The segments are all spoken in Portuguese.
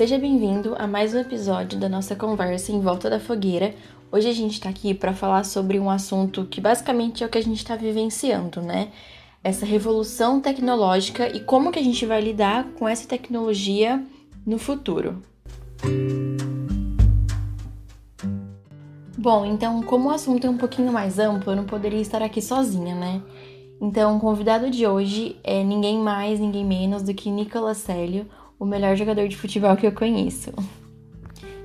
Seja bem-vindo a mais um episódio da nossa conversa em volta da fogueira. Hoje a gente está aqui para falar sobre um assunto que basicamente é o que a gente está vivenciando, né? Essa revolução tecnológica e como que a gente vai lidar com essa tecnologia no futuro. Bom, então, como o assunto é um pouquinho mais amplo, eu não poderia estar aqui sozinha, né? Então, o convidado de hoje é ninguém mais, ninguém menos do que Nicolas Célio, o melhor jogador de futebol que eu conheço.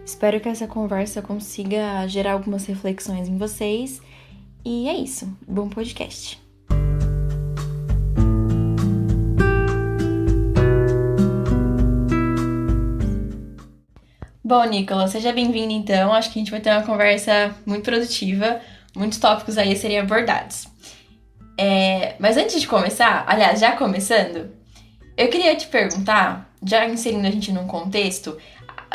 Espero que essa conversa consiga gerar algumas reflexões em vocês. E é isso. Bom podcast. Bom, Nicolas, seja bem-vindo então. Acho que a gente vai ter uma conversa muito produtiva. Muitos tópicos aí seriam abordados. É, mas antes de começar, aliás, já começando, eu queria te perguntar, já inserindo a gente num contexto,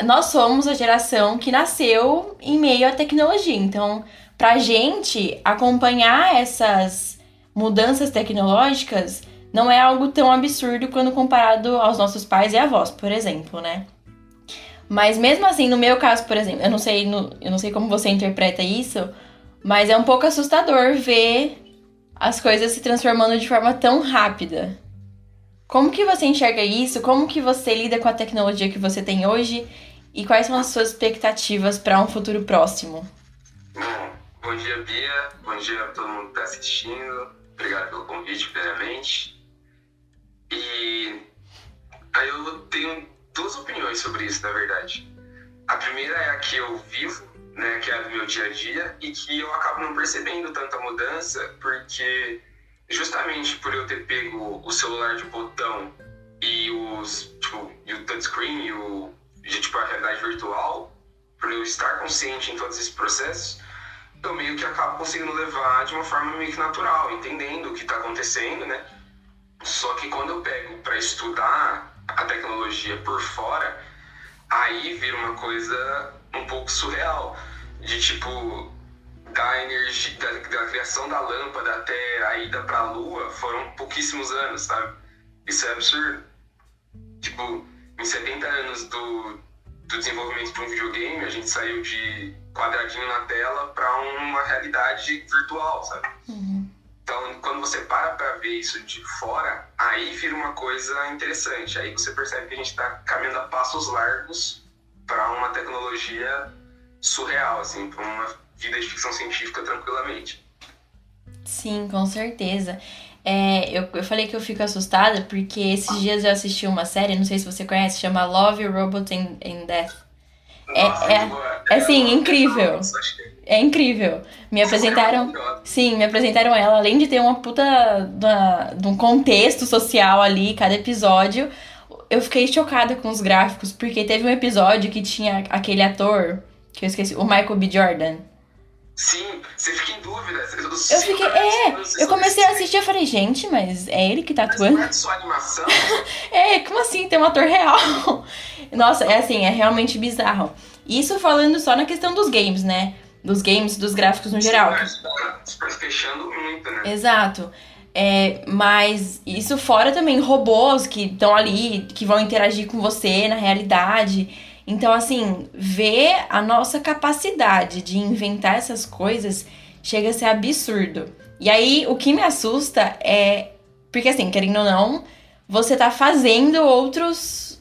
nós somos a geração que nasceu em meio à tecnologia. Então, pra gente acompanhar essas mudanças tecnológicas não é algo tão absurdo quando comparado aos nossos pais e avós, por exemplo, né? Mas mesmo assim, no meu caso, por exemplo, eu não sei, no, eu não sei como você interpreta isso, mas é um pouco assustador ver as coisas se transformando de forma tão rápida. Como que você enxerga isso? Como que você lida com a tecnologia que você tem hoje? E quais são as suas expectativas para um futuro próximo? Bom, bom dia, Bia. Bom dia a todo mundo que está assistindo. Obrigado pelo convite, primeiramente. E aí eu tenho duas opiniões sobre isso, na verdade. A primeira é a que eu vivo né, que é do meu dia a dia, e que eu acabo não percebendo tanta mudança, porque justamente por eu ter pego o celular de botão e os tipo, e o touchscreen e o e, tipo, a realidade virtual, por eu estar consciente em todos esses processos, eu meio que acabo conseguindo levar de uma forma meio que natural, entendendo o que está acontecendo, né? Só que quando eu pego para estudar a tecnologia por fora, aí vira uma coisa um pouco surreal. De tipo, da energia, da, da criação da lâmpada até a ida para a lua foram pouquíssimos anos, sabe? Isso é absurdo. Tipo, em 70 anos do, do desenvolvimento de um videogame, a gente saiu de quadradinho na tela para uma realidade virtual, sabe? Uhum. Então, quando você para para ver isso de fora, aí vira uma coisa interessante. Aí você percebe que a gente está caminhando a passos largos para uma tecnologia surreal, assim, para uma vida de ficção científica tranquilamente. Sim, com certeza. É, eu, eu falei que eu fico assustada porque esses dias eu assisti uma série, não sei se você conhece, chama Love, Robot and, and Death. É, Nossa, é, é, é assim, incrível. É incrível. Me apresentaram. Sim, me apresentaram ela, além de ter uma puta de um contexto social ali, cada episódio eu fiquei chocada com os gráficos, porque teve um episódio que tinha aquele ator, que eu esqueci, o Michael B. Jordan. Sim, você fica em dúvida. Eu fiquei, é, eu comecei a assistir e falei, gente, mas é ele que tá atuando? Mas não é só animação? é, como assim? Tem um ator real. Nossa, é assim, é realmente bizarro. Isso falando só na questão dos games, né? Dos games, dos gráficos no geral. Sim, mas tá fechando muito, né? Exato. É, mas isso fora também robôs que estão ali, que vão interagir com você na realidade. Então, assim, ver a nossa capacidade de inventar essas coisas chega a ser absurdo. E aí, o que me assusta é. Porque, assim, querendo ou não, você tá fazendo outros.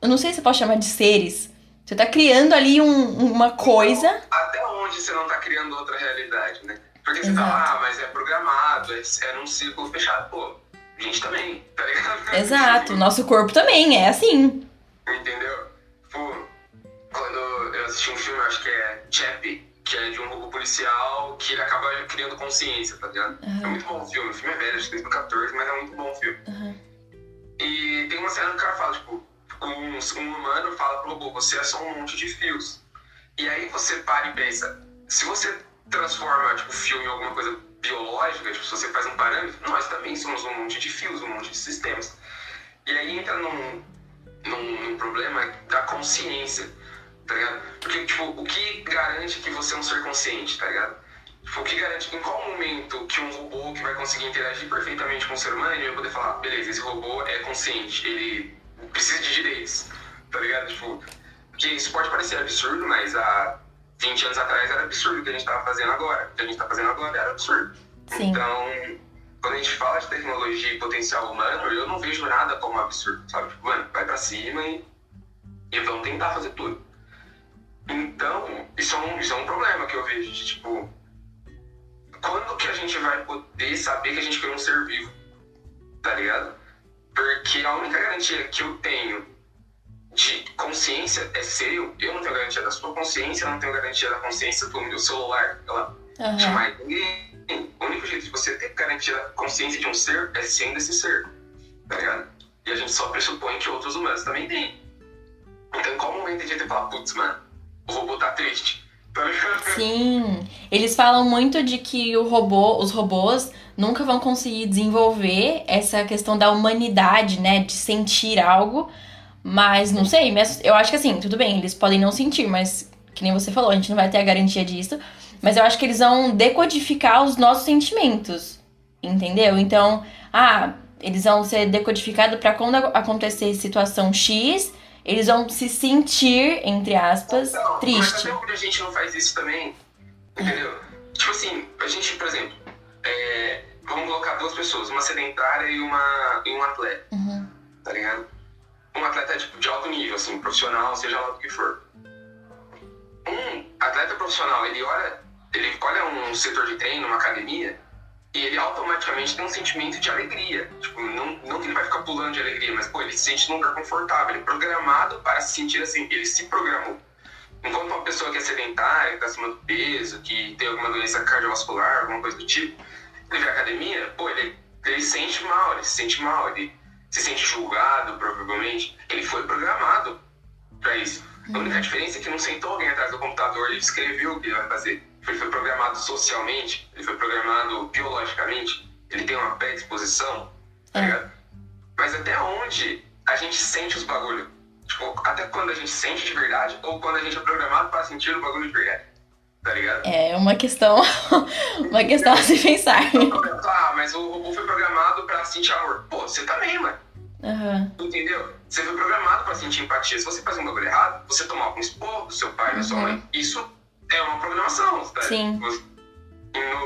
Eu não sei se pode chamar de seres. Você tá criando ali um, uma coisa. Até onde você não tá criando outra realidade, né? Porque você fala, ah, mas é programado, é, num círculo fechado. Pô, a gente também, tá ligado? Exato, nosso corpo também é assim. Entendeu? Assisti um filme, acho que é Chappie, que é de um robô policial que ele acaba criando consciência, tá ligado? Uhum. É muito bom o filme, o filme é velho, acho que é 2014, mas é muito bom o filme. Uhum. E tem uma cena que o cara fala, tipo, um, um humano fala pro robô, você é só um monte de fios. E aí você para e pensa, se você transforma tipo, filme em alguma coisa biológica, tipo, se você faz um parâmetro, nós também somos um monte de fios, um monte de sistemas. E aí entra num, num, num problema da consciência, tá ligado? Porque, tipo, o que garante que você é um ser consciente, tá ligado? Tipo, o que garante, em qual momento que um robô que vai conseguir interagir perfeitamente com o ser humano, ele vai poder falar, beleza, esse robô é consciente, ele precisa de direitos, tá ligado? Tipo, porque isso pode parecer absurdo, mas há 20 anos atrás era absurdo o que a gente tava fazendo agora. O que a gente tá fazendo agora era absurdo. Sim. Então, quando a gente fala de tecnologia e potencial humano, eu não vejo nada como absurdo, sabe? Tipo, mano, vai pra cima e, e vamos tentar fazer tudo. Então, isso é, um, isso é um problema que eu vejo de, tipo, quando que a gente vai poder saber que a gente criou um ser vivo? Tá ligado? Porque a única garantia que eu tenho de consciência é ser eu. Eu não tenho garantia da sua consciência, eu não tenho garantia da consciência do meu celular. Ela Aham. chamar ninguém. O único jeito de você ter garantia da consciência de um ser é sendo esse ser. Tá ligado? E a gente só pressupõe que outros humanos também têm. Então, em qual momento a gente vai falar, putz, mano, o robô tá triste? Tá? Sim, eles falam muito de que o robô, os robôs nunca vão conseguir desenvolver essa questão da humanidade, né, de sentir algo, mas não sei, eu acho que assim, tudo bem, eles podem não sentir, mas que nem você falou, a gente não vai ter a garantia disso, mas eu acho que eles vão decodificar os nossos sentimentos, entendeu? Então, ah, eles vão ser decodificados para quando acontecer situação X, eles vão se sentir, entre aspas, Não, Mas triste. até onde a gente não faz isso também, entendeu? Tipo assim, a gente, por exemplo, é, vamos colocar duas pessoas, uma sedentária e, uma, e um atleta, Uhum. tá ligado? Um atleta tipo, de alto nível, assim, profissional, seja lá o que for. Um atleta profissional, ele olha, ele olha um setor de treino, uma academia, e ele automaticamente tem um sentimento de alegria. Tipo, não, não que ele vai ficar pulando de alegria, mas, pô, ele se sente num lugar confortável. Ele é programado para se sentir assim. Ele se programou. Enquanto uma pessoa que é sedentária, que está acima do peso, que tem alguma doença cardiovascular, alguma coisa do tipo, ele vai à academia, pô, ele, ele sente mal, ele se sente mal, ele se sente julgado, provavelmente. Ele foi programado para isso. A única diferença é que não sentou alguém atrás do computador e escreveu o que ele vai fazer. Ele foi programado socialmente, ele foi programado biologicamente, ele tem uma predisposição, tá É. ligado? Mas até onde a gente sente os bagulho? Tipo, até quando a gente sente de verdade ou quando a gente é programado para sentir o bagulho de verdade? Tá ligado? É uma questão, uma questão a se pensar. Ah, mas o robô foi programado pra sentir amor. Pô, você também, mano. Aham. Entendeu? Você foi programado pra sentir empatia. Se você faz um bagulho errado, você tomar um esporro do seu pai, da sua Uhum. mãe, isso é uma programação, tá? Sim. No,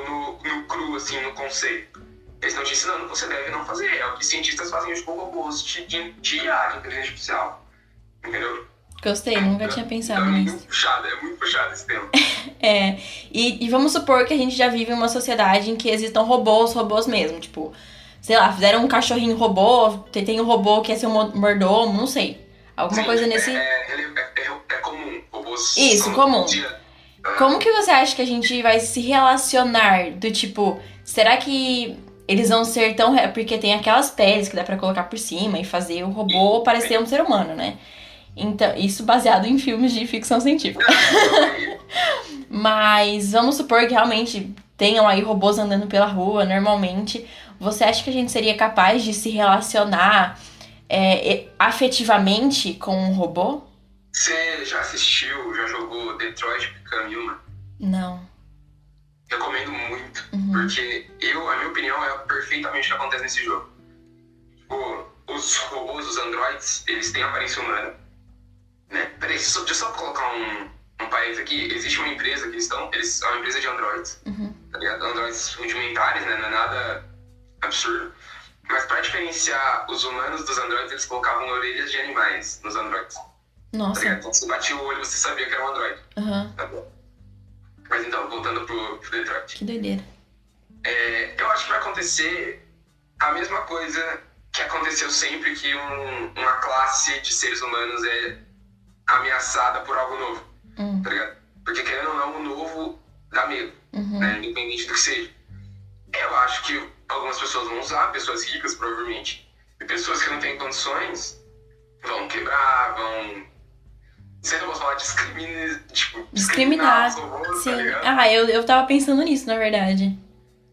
no, no cru, assim, no conceito. Eles estão te ensinando o que você deve não fazer. É o que cientistas fazem hoje com robôs de, de, de IA, de inteligência artificial. Entendeu? Gostei, nunca tinha pensado Então, é nisso. muito puxado, é muito puxado esse tema. É, e, e vamos supor que a gente já vive em uma sociedade em que existam robôs, robôs mesmo. Tipo, sei lá, fizeram um cachorrinho robô, tem tem um robô que é seu mo- mordomo, não sei. Alguma Sim, coisa nesse. É, é, é, é- é comum. Robôs Isso, são comum. Como que você acha que a gente vai se relacionar? Do tipo, será que eles vão ser tão. Porque tem aquelas peles que dá pra colocar por cima e fazer o robô parecer um ser humano, né? Então, isso baseado em filmes de ficção científica. Mas vamos supor que realmente tenham aí robôs andando pela rua normalmente. Você acha que a gente seria capaz de se relacionar é, afetivamente com um robô? Você já assistiu, já jogou Detroit Become Human? Não. Recomendo muito, Uhum. porque eu, a minha opinião é perfeitamente o que acontece nesse jogo. Tipo, os robôs, os androids, eles têm aparência humana. Né? Peraí, deixa eu só colocar um, um país aqui. Existe uma empresa que eles estão. Eles são uma empresa de androids. Uhum. Tá ligado? Androids rudimentares, né? Não é nada absurdo. Mas pra diferenciar os humanos dos androids, eles colocavam orelhas de animais nos androids. Tá Nossa. ligado? Então você batia o olho você sabia que era um android. Aham. Tá bom. Mas então, voltando pro, pro Detroit. Que doideira. É, eu acho que vai acontecer a mesma coisa que aconteceu sempre que um- uma classe de seres humanos é ameaçada por algo novo, Hum. tá ligado? Porque querendo ou não, o novo dá medo, Uhum. né? Independente do que seja. Eu acho que algumas pessoas vão usar, pessoas ricas provavelmente, e pessoas que não têm condições vão quebrar, vão. Eu posso falar discriminar, tipo, Discriminar, robôs, tá Sim. ligado? Ah, eu, eu tava pensando nisso, na verdade.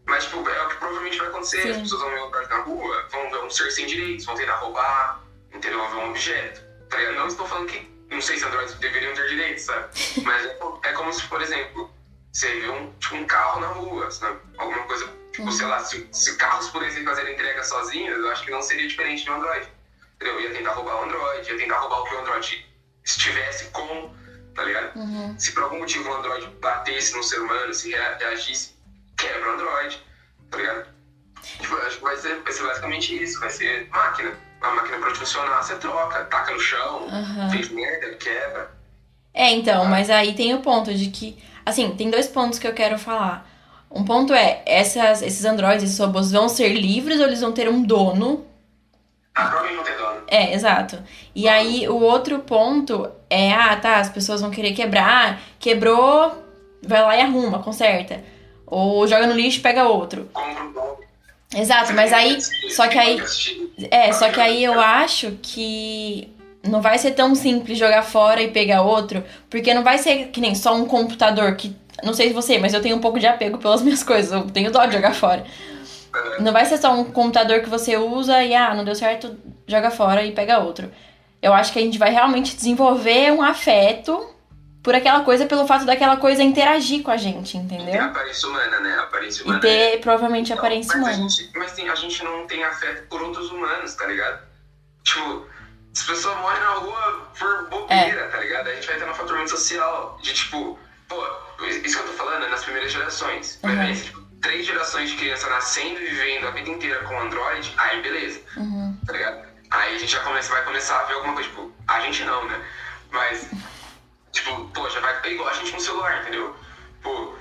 Mas, tipo, é o que provavelmente vai acontecer. Sim. As pessoas vão ver um android na rua, vão ver um ser sem direitos, vão tentar roubar, entendeu? Vão ver um objeto. Tá ligado? Não estou falando que. Não sei se androids deveriam ter direitos, sabe? Mas é, é como se, por exemplo, você vê um, tipo, um carro na rua, sabe? Alguma coisa. Tipo, sei lá, se, se carros pudessem fazer entrega sozinhos, eu acho que não seria diferente de um android. entendeu? Ia tentar roubar o Android, ia tentar roubar o que o Android estivesse com, tá ligado? Uhum. Se por algum motivo o Android batesse no ser humano, se reagisse, quebra o Android, tá ligado? Tipo, acho que vai ser, vai ser basicamente isso, vai ser máquina. A máquina pra funcionar, você troca, taca no chão, Uhum. fez merda, quebra. É, então, mas aí tem o ponto de que. Assim, tem dois pontos que eu quero falar. Um ponto é, essas, esses androides, esses robôs vão ser livres ou eles vão ter um dono? Ah, provavelmente não tem dono. É, exato. E aí o outro ponto é, ah, tá, as pessoas vão querer quebrar, quebrou, vai lá e arruma, conserta. Ou joga no lixo e pega outro. Exato, mas aí. Só que aí. É, só que aí eu acho que não vai ser tão simples jogar fora e pegar outro, porque não vai ser que nem só um computador que. Não sei se você, mas eu tenho um pouco de apego pelas minhas coisas, eu tenho dó de jogar fora. Não vai ser só um computador que você usa e, ah, não deu certo, joga fora e pega outro. Eu acho que a gente vai realmente desenvolver um afeto por aquela coisa, pelo fato daquela coisa interagir com a gente, Tem a entendeu? aparência humana, né? A aparência E humana. ter provavelmente Não, aparência mas a humana. gente, mas tem, a gente não tem afeto por outros humanos, tá ligado? Tipo, as pessoas morrem na rua por bobeira, tá ligado? A gente vai ter um fator muito social. De tipo, pô, isso que eu tô falando é nas primeiras gerações. Mas Uhum. aí, tipo, três gerações de criança nascendo e vivendo a vida inteira com Android, aí beleza, Uhum. tá ligado? Aí a gente já começa, vai começar a ver alguma coisa, tipo, a gente não, né? Mas, tipo, pô, já vai. É igual a gente com celular, entendeu? Pô,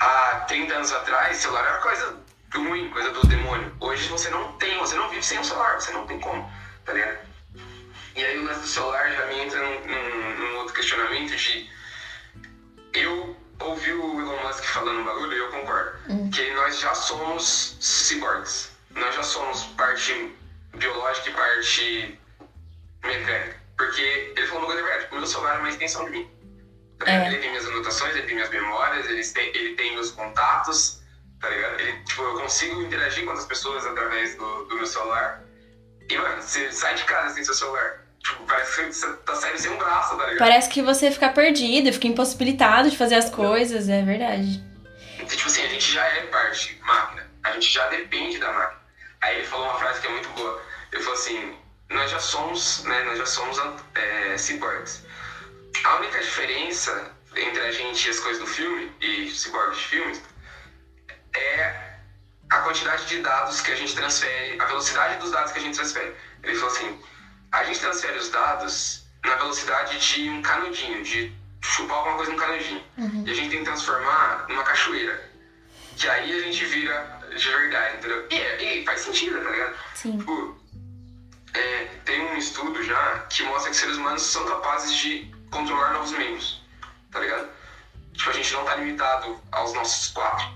há 30 anos atrás, celular era coisa ruim, coisa do demônio. Hoje você não tem, você não vive sem um celular, você não tem como, tá ligado? E aí o lance do celular já me entra num, num- num outro questionamento de. Eu ouvi o Elon Musk falando um bagulho e eu concordo. Que nós já somos cyborgs. Nós já somos parte biológica e parte mecânica. Porque ele falou uma coisa verdade. O meu celular é uma extensão de mim. Tá? É. Ele tem minhas anotações, ele tem minhas memórias, ele tem, ele tem meus contatos, tá ligado? Ele, tipo, eu consigo interagir com outras pessoas através do, do meu celular. E, mano, você sai de casa sem seu celular. Tipo, parece que você tá saindo sem um braço, tá ligado? Parece que você fica perdido, fica impossibilitado de fazer as coisas, é verdade. Então, tipo assim, a gente já é parte máquina. A gente já depende da máquina. Aí ele falou uma frase que é muito boa. Ele falou assim, nós já somos, né, nós já somos é, cyborgs. A única diferença entre a gente e as coisas do filme, e cyborgs de filmes, é a quantidade de dados que a gente transfere, a velocidade dos dados que a gente transfere. Ele falou assim, a gente transfere os dados na velocidade de um canudinho, de chupar alguma coisa num canudinho. E a gente tem que transformar numa cachoeira. Que aí a gente vira de verdade, entendeu? E, é- e faz sentido, tá ligado? Sim. Tipo, é, tem um estudo já que mostra que seres humanos são capazes de controlar novos membros, tá ligado? Tipo, a gente não tá limitado aos nossos quatro.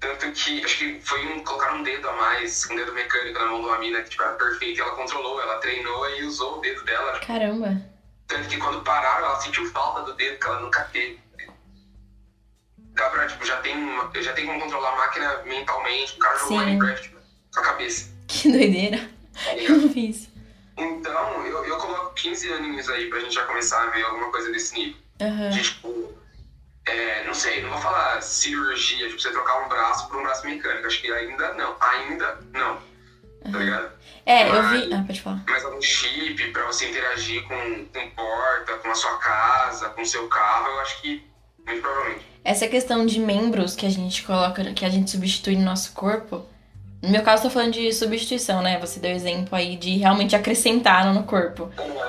Tanto que, acho que foi um, colocar um dedo a mais, um dedo mecânico na mão de uma mina que tipo, era perfeita ela controlou, ela treinou e usou o dedo dela. Caramba. Tanto que quando pararam, ela sentiu falta do dedo que ela nunca teve. Dá pra, tipo, já tem, uma- já tem como controlar a máquina mentalmente, o cara jogou. Minecraft tipo, com a cabeça. Que doideira. tá Eu não fiz. Então, eu, eu coloco 15 aninhos aí pra gente já começar a ver alguma coisa desse nível. Aham. De, tipo, é, não sei, não vou falar cirurgia, tipo, você trocar um braço por um braço mecânico. Acho que ainda não. Ainda não. Tá ligado? É, eu vi. Ah, pode falar. Mas algum chip pra você interagir com, com porta, com a sua casa, com o seu carro, eu acho que muito provavelmente. Essa questão de membros que a gente coloca, que a gente substitui no nosso corpo. No meu caso, tô falando de substituição, né? Você deu exemplo aí de realmente acrescentar no corpo.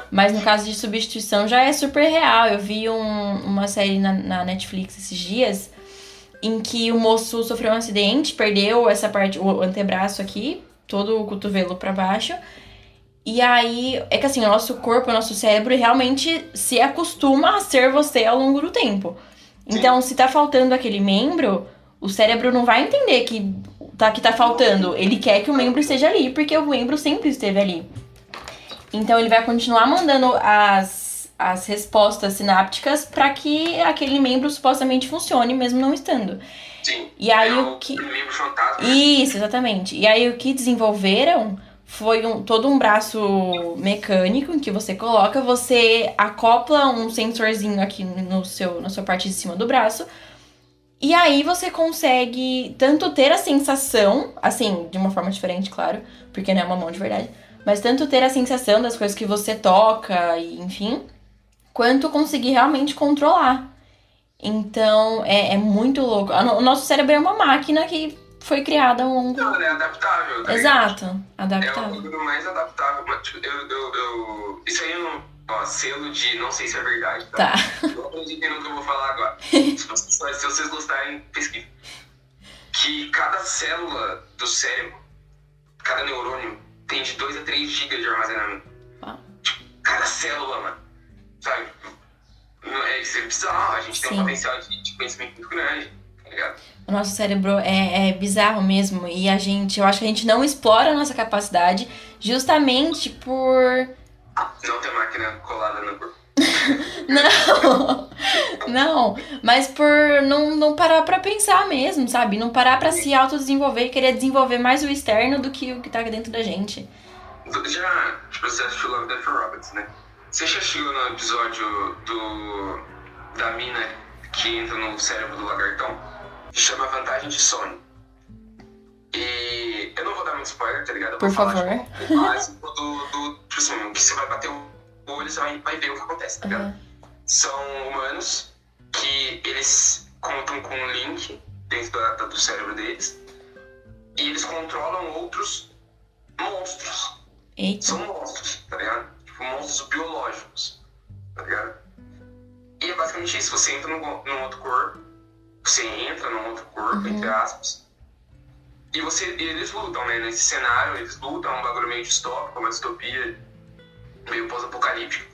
Mas no caso de substituição já é super real. Eu vi um- uma série na, na Netflix esses dias em que o moço sofreu um acidente, perdeu essa parte, o antebraço aqui, todo o cotovelo pra baixo. E aí, é que assim, o nosso corpo, o nosso cérebro realmente se acostuma a ser você ao longo do tempo. Então, se tá faltando aquele membro, o cérebro não vai entender que tá, que tá faltando. Ele quer que o membro esteja ali, porque o membro sempre esteve ali. Então, ele vai continuar mandando as, as respostas sinápticas para que aquele membro supostamente funcione, mesmo não estando. Sim. E aí, é o que- membro fantasma. né? Isso, exatamente. E aí o que desenvolveram foi um, todo um braço mecânico em que você coloca, você acopla um sensorzinho aqui no seu, na sua parte de cima do braço. E aí você consegue tanto ter a sensação, assim, de uma forma diferente, claro, porque não é uma mão de verdade, mas tanto ter a sensação das coisas que você toca e enfim, quanto conseguir realmente controlar. Então é, é muito louco. O nosso cérebro é uma máquina que foi criada um. Não, é adaptável. Tá Exato, adaptável. É o bagulho mais adaptável. Eu, eu, eu, isso aí é um ó, selo de não sei se é verdade. Tá. tá. Eu acreditei no que eu vou falar agora. se vocês gostarem, pesquisa. Que cada célula do cérebro, cada neurônio, tem de 2 a 3 GB de armazenamento. Ah. Tipo, cada célula, mano. Sabe? É, isso é bizarro. A gente Sim. tem um potencial de, de conhecimento muito grande. O nosso cérebro é, é, bizarro mesmo. E a gente, eu acho que a gente não explora a nossa capacidade justamente por. Não ter máquina colada no corpo. não, não, mas por não, não parar pra pensar mesmo, sabe? Não parar pra se autodesenvolver e querer desenvolver mais o externo do que o que tá dentro da gente. Já, tipo, você assistiu Love, Death Robots, né? Você já chegou no episódio do da mina que entra no cérebro do lagartão? Chama Vantagem de Sono. E eu não vou dar muito spoiler, tá ligado? Eu Por favor. Falar, tipo, básico do, do, tipo assim, que você vai bater o olho, você vai, vai ver o que acontece, tá ligado? Uhum. São humanos que eles contam com um link dentro da, da, do cérebro deles e eles controlam outros monstros. Eita. São monstros, tá ligado? Tipo, monstros biológicos, tá ligado? E é basicamente isso, você entra num, num outro corpo, você entra num outro corpo, uhum. entre aspas, e você, eles lutam, né? Nesse cenário, eles lutam, é um bagulho meio distópico, uma distopia meio pós-apocalíptico.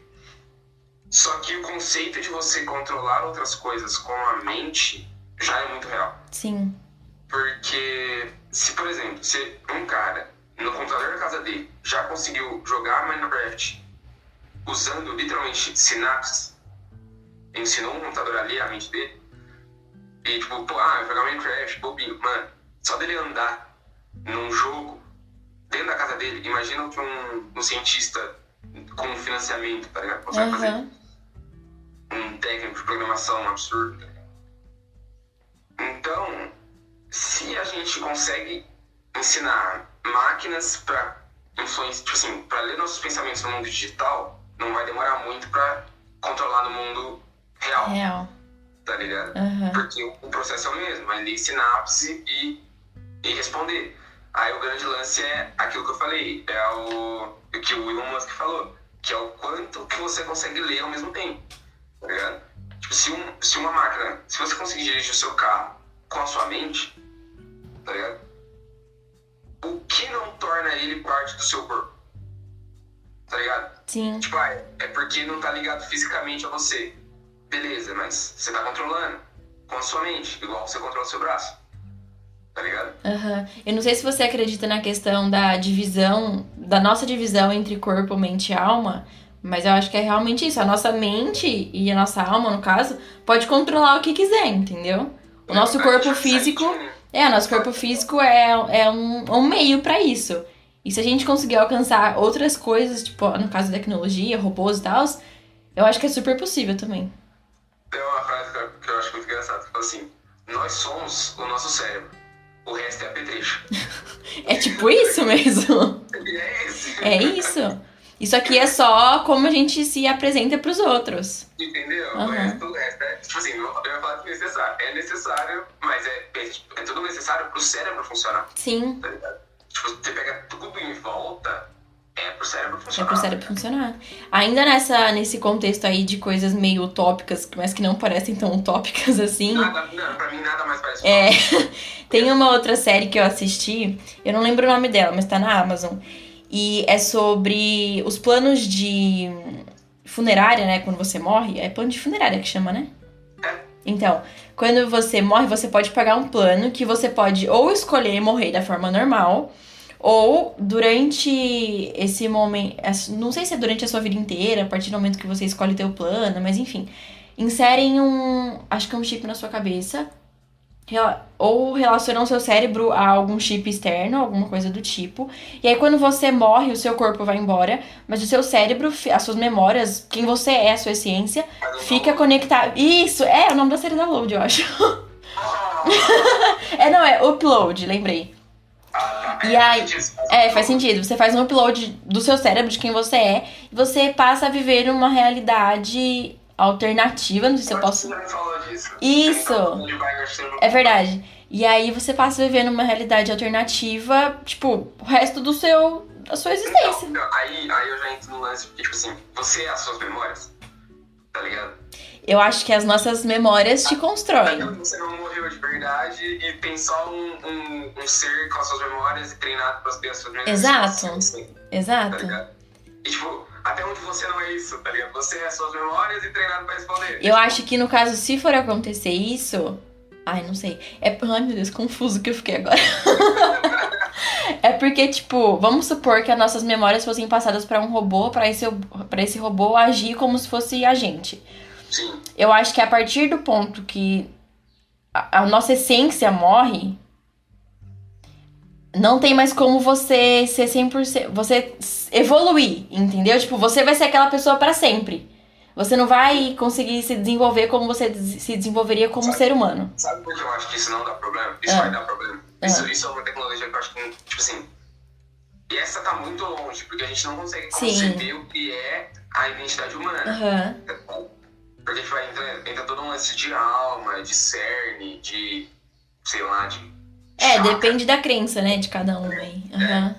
Só que o conceito de você controlar outras coisas com a mente já é muito real. Sim. Porque, se por exemplo, se um cara no computador da casa dele já conseguiu jogar Minecraft usando literalmente sinapses, ensinou um computador ali a mente dele, e tipo, pô, ah, jogar Minecraft, bobinho, mano, só dele andar num jogo dentro da casa dele, imagina que um, um cientista com financiamento, tá ligado? Consegue uhum. fazer um técnico de programação absurdo. Tá então, se a gente consegue ensinar máquinas para influência, tipo assim, para ler nossos pensamentos no mundo digital, não vai demorar muito para controlar no mundo real. Real. Tá ligado? Uhum. Porque o, processo é o mesmo, é ler sinapse e, e responder. Aí o grande lance é aquilo que eu falei, é o, o que o Elon Musk falou, que é o quanto que você consegue ler ao mesmo tempo. Tá ligado? Tipo, se, um, se uma máquina, se você conseguir dirigir o seu carro com a sua mente, tá ligado? O que não torna ele parte do seu corpo? Tá ligado? Sim. Tipo, ah, é porque não tá ligado fisicamente a você. Beleza, mas você tá controlando com a sua mente, igual você controla o seu braço. Tá ligado? Uhum. Eu não sei se você acredita na questão da divisão, da nossa divisão entre corpo, mente e alma, mas eu acho que é realmente isso. A nossa mente e a nossa alma, no caso, pode controlar o que quiser, entendeu? O nosso corpo físico. É, o nosso corpo físico é, é um, um meio para isso. E se a gente conseguir alcançar outras coisas, tipo, no caso da tecnologia, robôs e tal, eu acho que é super possível também. Assim, nós somos o nosso cérebro, o resto é apetrecho. é tipo isso mesmo? É isso. É isso. Isso aqui é só como a gente se apresenta pros outros. Entendeu? Uhum. O, resto, o resto é, tipo assim, eu ia falar que necessário. É necessário, mas é, é, é tudo necessário pro cérebro funcionar. Sim. Tá? Tipo, você pega tudo em volta, é pro cérebro funcionar. É pro cérebro funcionar. Ainda nessa, nesse contexto aí de coisas meio utópicas, mas que não parecem tão utópicas assim. Nada, não, pra mim nada mais parece É. Tem uma outra série que eu assisti, eu não lembro o nome dela, mas tá na Amazon e é sobre os planos de funerária, né? Quando você morre, é plano de funerária que chama, né? Então, quando você morre, você pode pagar um plano que você pode ou escolher morrer da forma normal, ou durante esse momento, não sei se é durante a sua vida inteira, a partir do momento que você escolhe o plano, mas enfim, inserem um, acho que é um chip na sua cabeça ou relacionam seu cérebro a algum chip externo, alguma coisa do tipo. E aí, quando você morre, o seu corpo vai embora, mas o seu cérebro, as suas memórias, quem você é, a sua essência, fica conectado. Isso, é, é o nome da série Download, eu acho. é, não, é Upload, lembrei. E aí, é, faz sentido. Você faz um upload do seu cérebro, de quem você é, e você passa a viver uma realidade alternativa, não sei se eu posso. Isso. É verdade. E aí você passa a viver numa realidade alternativa, tipo, o resto do seu. da sua existência. Então, aí, aí eu já entro no lance, porque, tipo assim, você é as suas memórias, tá ligado? Eu acho que as nossas memórias te constroem. Então, Você não morreu de verdade e tem só um, um, um ser com as suas memórias e treinado ter as suas memórias. Exato. Assim, tá Exato. ligado? E, tipo, até onde você não é isso, tá ligado? Você é as suas memórias e treinado pra responder. Eu acho que no caso, se for acontecer isso. Ai, não sei. É. Ai, meu Deus, confuso que eu fiquei agora. é porque, tipo, vamos supor que as nossas memórias fossem passadas pra um robô, pra esse, pra esse robô agir como se fosse a gente. Sim, Eu acho que a partir do ponto que a, a nossa essência morre, não tem mais como você ser 100%. Você evoluir, entendeu? Tipo, você vai ser aquela pessoa pra sempre. Você não vai conseguir se desenvolver como você se desenvolveria como Sabe. ser humano. Sabe por que eu acho que isso não dá problema? Isso Ah. vai dar problema. Isso, isso é uma tecnologia que eu acho que, tipo assim. E essa tá muito longe, porque a gente não consegue Sim. conceber o que é a identidade humana. Aham. Porque tipo, entra, entra todo um lance de alma, de cerne, de. sei lá, de. É, chakra. depende da crença, né, de cada um aí. Aham.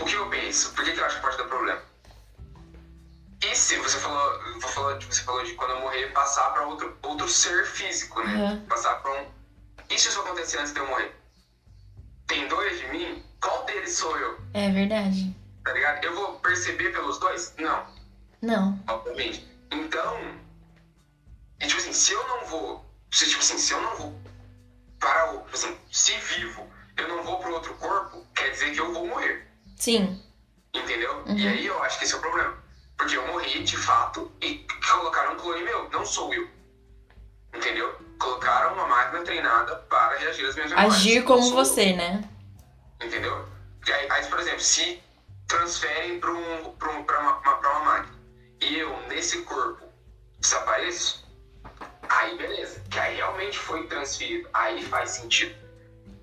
O que eu penso? Por que, que eu acho que pode dar problema? E se você falou, vou falar, você falou de quando eu morrer passar pra outro, outro ser físico, né? Aham. Passar pra um. E se isso acontecer antes de eu morrer? Tem dois de mim? Qual deles sou eu? É verdade. Tá ligado? Eu vou perceber pelos dois? Não, Não. obviamente. Então. E tipo assim, se eu não vou. Se, tipo assim, se eu não vou para o. Tipo assim, se vivo, eu não vou pro outro corpo, quer dizer que eu vou morrer. Sim. Entendeu? Uhum. E aí eu acho que esse é o problema. Porque eu morri de fato e colocaram um clone meu, não sou eu. Entendeu? Colocaram uma máquina treinada para reagir às minhas memórias. Agir como sou eu. você, né? Entendeu? Aí, aí, por exemplo, se transferem para um, pra um, pra uma, uma, pra uma máquina eu, nesse corpo, desapareço, aí beleza. Que aí realmente foi transferido. Aí faz sentido.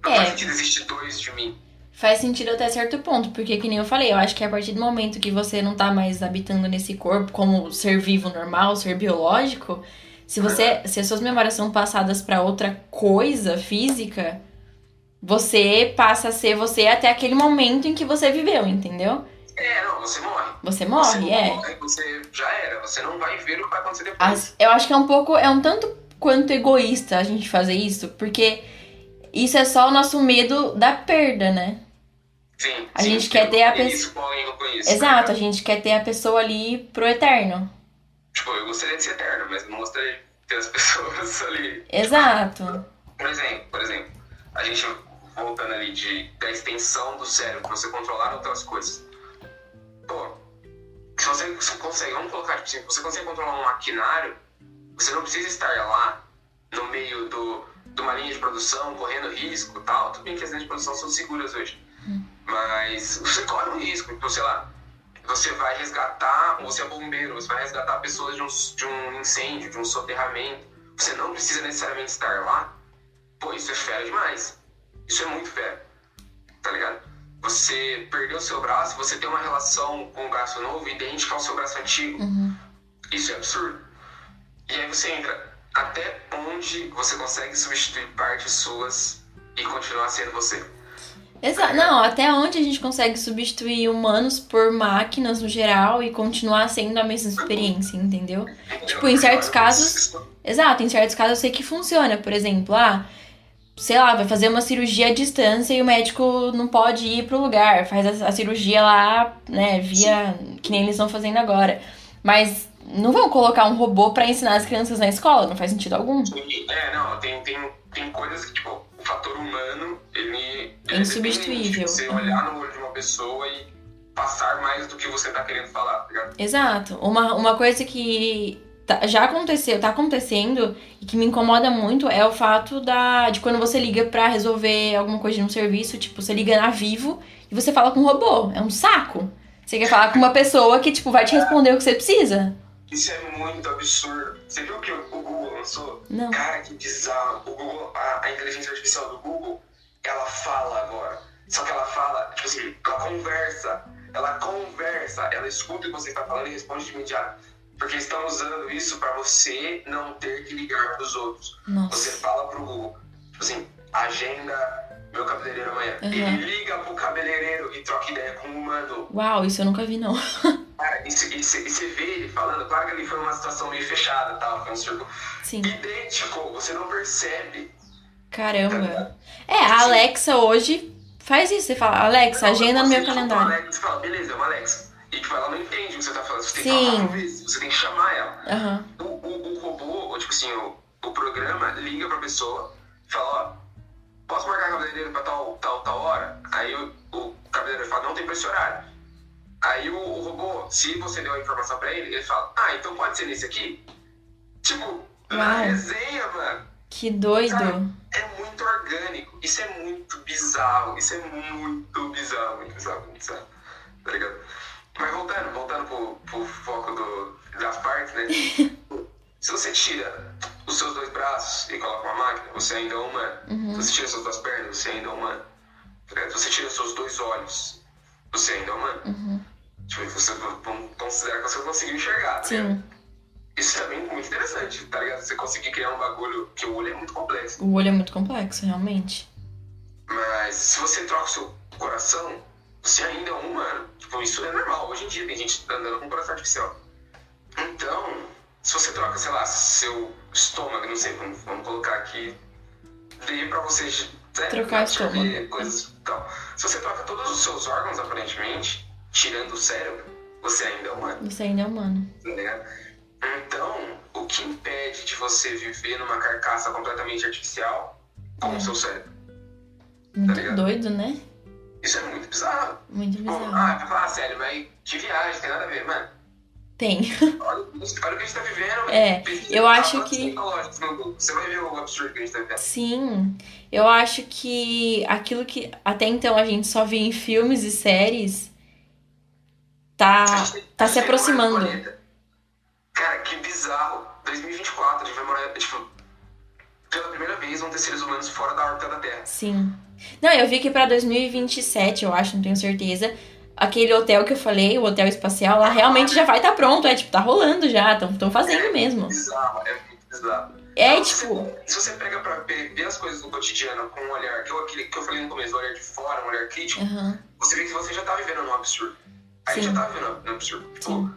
Não É. faz sentido existir dois de mim. Faz sentido até certo ponto, porque que nem eu falei, eu acho que a partir do momento que você não tá mais habitando nesse corpo como ser vivo normal, ser biológico, se você, se as suas memórias são passadas pra outra coisa física, você passa a ser você até aquele momento em que você viveu, entendeu? É, não, você morre. Você Você morre, é. morre, Você já era. Você não vai ver o que vai acontecer depois. As- eu acho que é um pouco, é um tanto quanto egoísta a gente fazer isso, porque isso é só o nosso medo da perda, né? Sim. a sim, gente quer ter a pessoa- Exato, a gente quer ter a pessoa ali pro eterno. Tipo, eu gostaria de ser eterno, mas não gostaria de ter as pessoas ali. Exato. Por exemplo, por exemplo, a gente voltando ali de, da extensão do cérebro, pra você controlar outras coisas. Pô, se você, você consegue, vamos colocar, tipo assim, você consegue controlar um maquinário, você não precisa estar lá no meio do, de uma linha de produção, correndo risco e tal. Tudo bem que as linhas de produção são seguras hoje. Mas você corre um risco, então, sei lá, você vai resgatar, você é bombeiro, você vai resgatar pessoas de um, de um incêndio, de um soterramento. Você não precisa necessariamente estar lá. Pô, isso é fera demais. Isso é muito fera. Tá ligado? Você perdeu seu braço, você tem uma relação com o braço novo idêntica ao seu braço antigo. Uhum. Isso é absurdo. E aí você entra até onde você consegue substituir partes suas e continuar sendo você. Exato. Não, até onde a gente consegue substituir humanos por máquinas no geral e continuar sendo a mesma experiência, entendeu? Tipo, em certos casos- Exato, em certos casos eu sei que funciona. Por exemplo, ah, sei lá, vai fazer uma cirurgia à distância e o médico não pode ir pro lugar. Faz a, cirurgia lá, né, via. que nem eles estão fazendo agora. Mas não vão colocar um robô pra ensinar as crianças na escola, não faz sentido algum. É, não, tem, tem, tem coisas que, tipo, o fator humano, ele, é insubstituível. Você olhar no olho de uma pessoa e passar mais do que você tá querendo falar, tá ligado? Exato. Uma, uma coisa que tá- já aconteceu, tá acontecendo e que me incomoda muito é o fato da, de quando você liga pra resolver alguma coisa de um serviço, tipo, você liga na Vivo e você fala com um robô. É um saco. Você quer falar com uma pessoa que, tipo, vai te responder o que você precisa. Isso é muito absurdo. Você viu que o Google lançou? Não. Cara, que bizarro. O Google, a, a inteligência artificial do Google, ela fala agora. Só que ela assim, ela conversa. Ela conversa, ela escuta o que você está falando e responde de imediato. Porque estão usando isso para você não ter que ligar para os outros. Nossa. Você fala pro Google, tipo assim, agenda meu cabeleireiro amanhã. Uhum. Ele liga pro cabeleireiro e troca ideia com o humano. Uau, isso eu nunca vi, não. Cara, e você vê ele falando, claro que ali foi uma situação meio fechada, tal, foi um círculo Sim. idêntico, você não percebe. Caramba. É, a Alexa hoje faz isso. Você fala, Alexa, agenda no meu calendário. Alexa, fala, beleza, é uma Alexa. E tipo, ela não entende o que você tá falando, você tem Sim. que falar vezes, você tem que chamar ela. Aham. O, o, o robô, ou, tipo assim, o, o programa liga pra pessoa e fala, ó, posso marcar cabeleireiro pra tal, tal, tal hora? Aí o, o cabeleireiro fala, não tem pra esse horário. Aí o, o robô, se você deu a informação pra ele, ele fala, ah, então pode ser nesse aqui? Tipo, na Uau. resenha, mano, Que doido. é muito orgânico. Isso é muito bizarro. Isso é muito bizarro, muito bizarro, muito bizarro. Tá ligado? Mas voltando, voltando pro, pro foco do, das partes, né? Se você tira os seus dois braços e coloca uma máquina, você ainda é humano. Uhum. Se você tira suas duas pernas, você ainda é humano. Ligado? Se você tira seus dois olhos, você ainda é humano. Uhum. Tipo, você vamos considerar que você conseguiu enxergar, tá? Sim. Isso também é muito interessante, tá ligado? Você conseguir criar um bagulho que o olho é muito complexo. O olho é muito complexo, realmente. Mas se você troca o seu coração, você ainda é um humano. Tipo, isso é normal. Hoje em dia tem gente andando com coração artificial. Então, se você troca, sei lá, seu estômago, não sei, vamos, vamos colocar aqui, dê pra você né, Trocar estômago. coisas e tal. Se você troca todos os seus órgãos, aparentemente, tirando o cérebro, você ainda é humano. Você ainda é humano. né? Então, o que impede de você viver numa carcaça completamente artificial como É. o seu cérebro? Muito ligado? doido, né? Isso é muito bizarro. Muito bizarro. ah, pra falar sério, mas que viagem, tem nada a ver, mano. Tem. Olha, olha o que a gente tá vivendo. É, eu acho que-. Você vai ver o absurdo que a gente tá vivendo. Sim, eu acho que aquilo que até então a gente só via em filmes e séries tá, gente tá se aproximando. Cara, que bizarro. 2024, a gente vai morar, tipo, vão ter seres humanos fora da órbita da Terra. Sim. Não, eu vi que pra 2027, eu acho, não tenho certeza, aquele hotel que eu falei, o hotel espacial lá, realmente já vai estar tá pronto. É tipo, tá rolando já, estão fazendo mesmo. Bizarro, é muito bizarro. É Então, se tipo, você- Se você pega pra ver, as coisas do cotidiano com um olhar, que eu, aquele que eu falei no começo, um olhar de fora, um olhar crítico, aham, você vê que você já tá vivendo num absurdo. A gente já tá vivendo num absurdo. Tipo, Sim.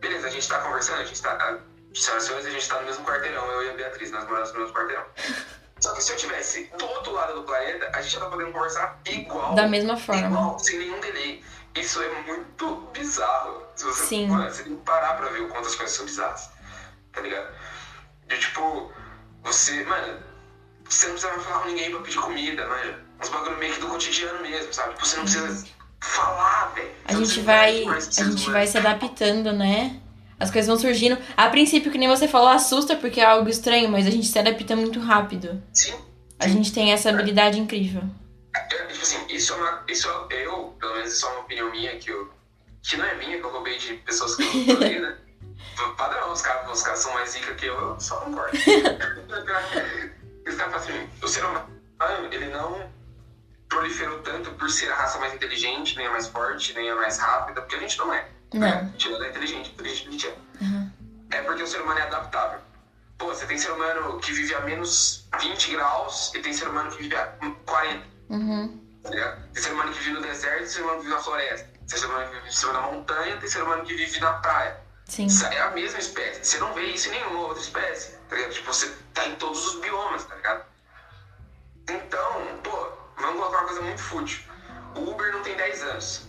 beleza, a gente tá conversando, a gente tá. a- Senhoras e senhores, a gente tá no mesmo quarteirão, eu e a Beatriz, nós moramos no mesmo quarteirão. Só que se eu tivesse do outro lado do planeta, a gente já tá podendo conversar igual. da mesma forma. Igual, sem nenhum delay. Isso é muito bizarro. Se você, Sim. Mano, você tem que parar pra ver o quanto as coisas são bizarras. Tá ligado? E tipo, você, mano, você não precisa falar com ninguém pra pedir comida, mano. Uns bagulho meio que do cotidiano mesmo, sabe? Tipo, você não precisa falar, velho. A gente vai, a gente vai se adaptando, né? As coisas vão surgindo. A princípio, que nem você falou, assusta porque é algo estranho, mas a gente se adapta muito rápido. Sim. A gente tem essa habilidade incrível. É, tipo assim, isso é uma. Isso é- eu, pelo menos, isso é uma opinião minha que eu. Que não é minha, que eu roubei de pessoas que eu falei, né? Padrão, os caras, os caras são mais zica que eu, eu só concordo. os caras falam assim, o ser humano, ele não proliferou tanto por ser a raça mais inteligente, nem a mais forte, nem a mais rápida, porque a gente não é. Não. Tirando a inteligente, inteligente é. Uhum. É porque o ser humano é adaptável. Pô, você tem ser humano que vive a menos 20 graus e tem ser humano que vive a 40. Uhum. Tá? Tem ser humano que vive no deserto e ser humano que vive na floresta. Tem ser humano que vive em cima da montanha tem ser humano que vive na praia. Sim. Isso é a mesma espécie. Você não vê isso em nenhuma outra espécie. Tá ligado? Tipo, você tá em todos os biomas, tá ligado? Então, pô, vamos colocar uma coisa muito fútil. O Uber não tem 10 anos.